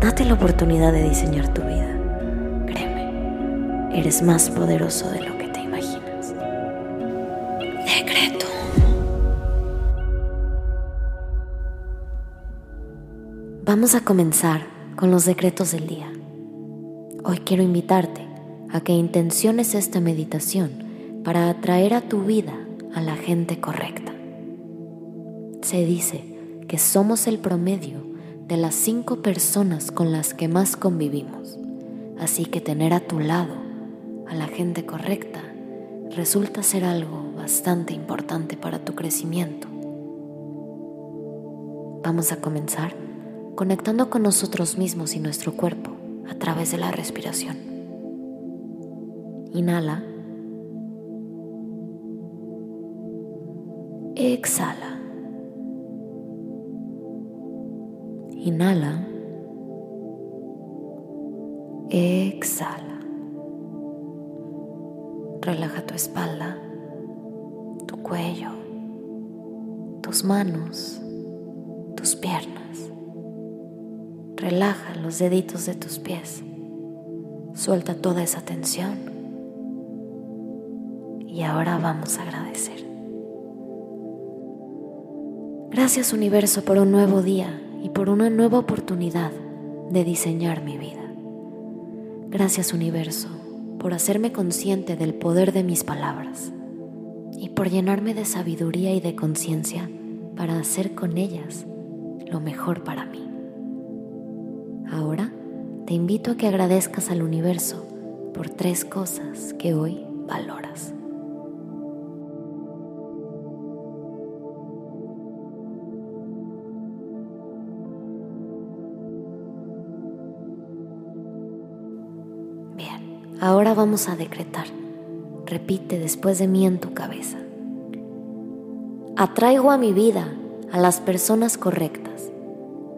Date la oportunidad de diseñar tu vida. Créeme, eres más poderoso de lo que te imaginas. Decreto. Vamos a comenzar con los decretos del día. Hoy quiero invitarte a que intenciones esta meditación para atraer a tu vida a la gente correcta. Se dice que somos el promedio de las cinco personas con las que más convivimos, así que tener a tu lado a la gente correcta resulta ser algo bastante importante para tu crecimiento. Vamos a comenzar conectando con nosotros mismos y nuestro cuerpo a través de la respiración. Inhala. Exhala. Inhala. Exhala. Relaja tu espalda, tu cuello, tus manos, tus piernas. Relaja los deditos de tus pies. Suelta toda esa tensión. Y ahora vamos a agradecer. Gracias universo por un nuevo día y por una nueva oportunidad de diseñar mi vida. Gracias universo por hacerme consciente del poder de mis palabras y por llenarme de sabiduría y de conciencia para hacer con ellas lo mejor para mí. Ahora te invito a que agradezcas al universo por tres cosas que hoy valoras. Ahora vamos a decretar. Repite después de mí en tu cabeza. Atraigo a mi vida a las personas correctas.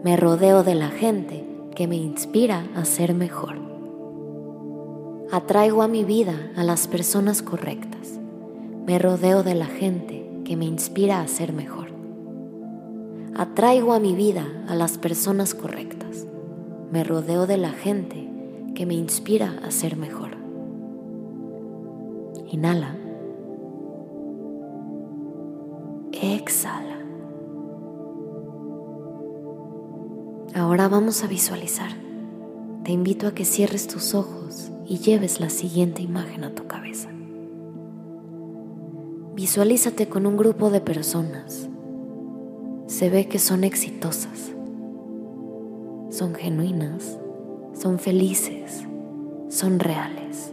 Me rodeo de la gente que me inspira a ser mejor. Atraigo a mi vida a las personas correctas. Me rodeo de la gente que me inspira a ser mejor. Atraigo a mi vida a las personas correctas. Me rodeo de la gente que me inspira a ser mejor. Inhala. Exhala. Ahora vamos a visualizar. Te invito a que cierres tus ojos y lleves la siguiente imagen a tu cabeza. Visualízate con un grupo de personas. Se ve que son exitosas, son genuinas son felices, son reales.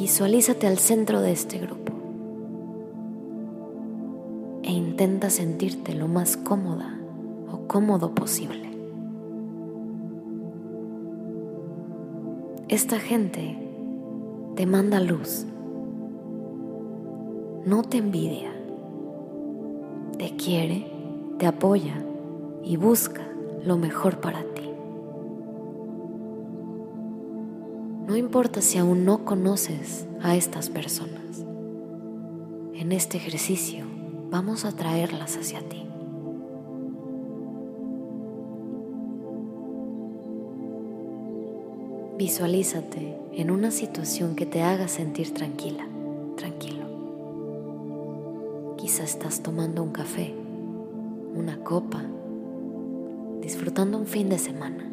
Visualízate al centro de este grupo e intenta sentirte lo más cómoda o cómodo posible. Esta gente te manda luz, no te envidia, te quiere, te apoya y busca lo mejor para ti. No importa si aún no conoces a estas personas. En este ejercicio vamos a traerlas hacia ti. Visualízate en una situación que te haga sentir tranquila, tranquilo. Quizá estás tomando un café, una copa, disfrutando un fin de semana,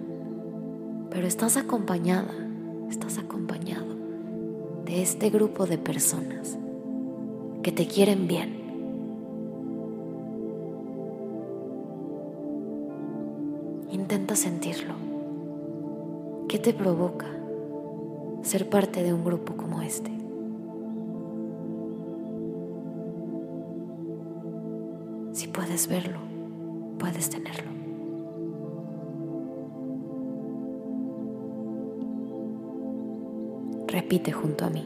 pero estás acompañada estás acompañado de este grupo de personas que te quieren bien. Intenta sentirlo. ¿Qué te provoca ser parte de un grupo como este? Si puedes verlo, puedes tenerlo. Repite junto a mí.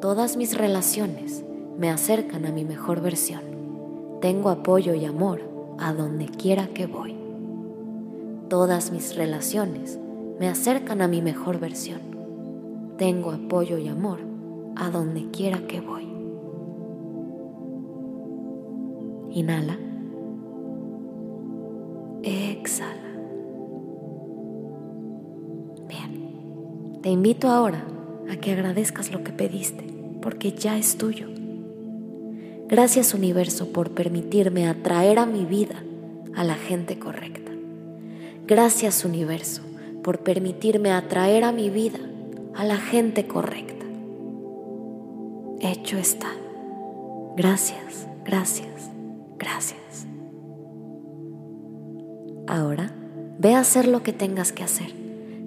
Todas mis relaciones me acercan a mi mejor versión. Tengo apoyo y amor a donde quiera que voy. Todas mis relaciones me acercan a mi mejor versión. Tengo apoyo y amor a donde quiera que voy. Inhala. Exhala. Te invito ahora a que agradezcas lo que pediste, porque ya es tuyo. Gracias universo por permitirme atraer a mi vida a la gente correcta. Gracias universo por permitirme atraer a mi vida a la gente correcta. Hecho está. Gracias, gracias, gracias. Ahora ve a hacer lo que tengas que hacer,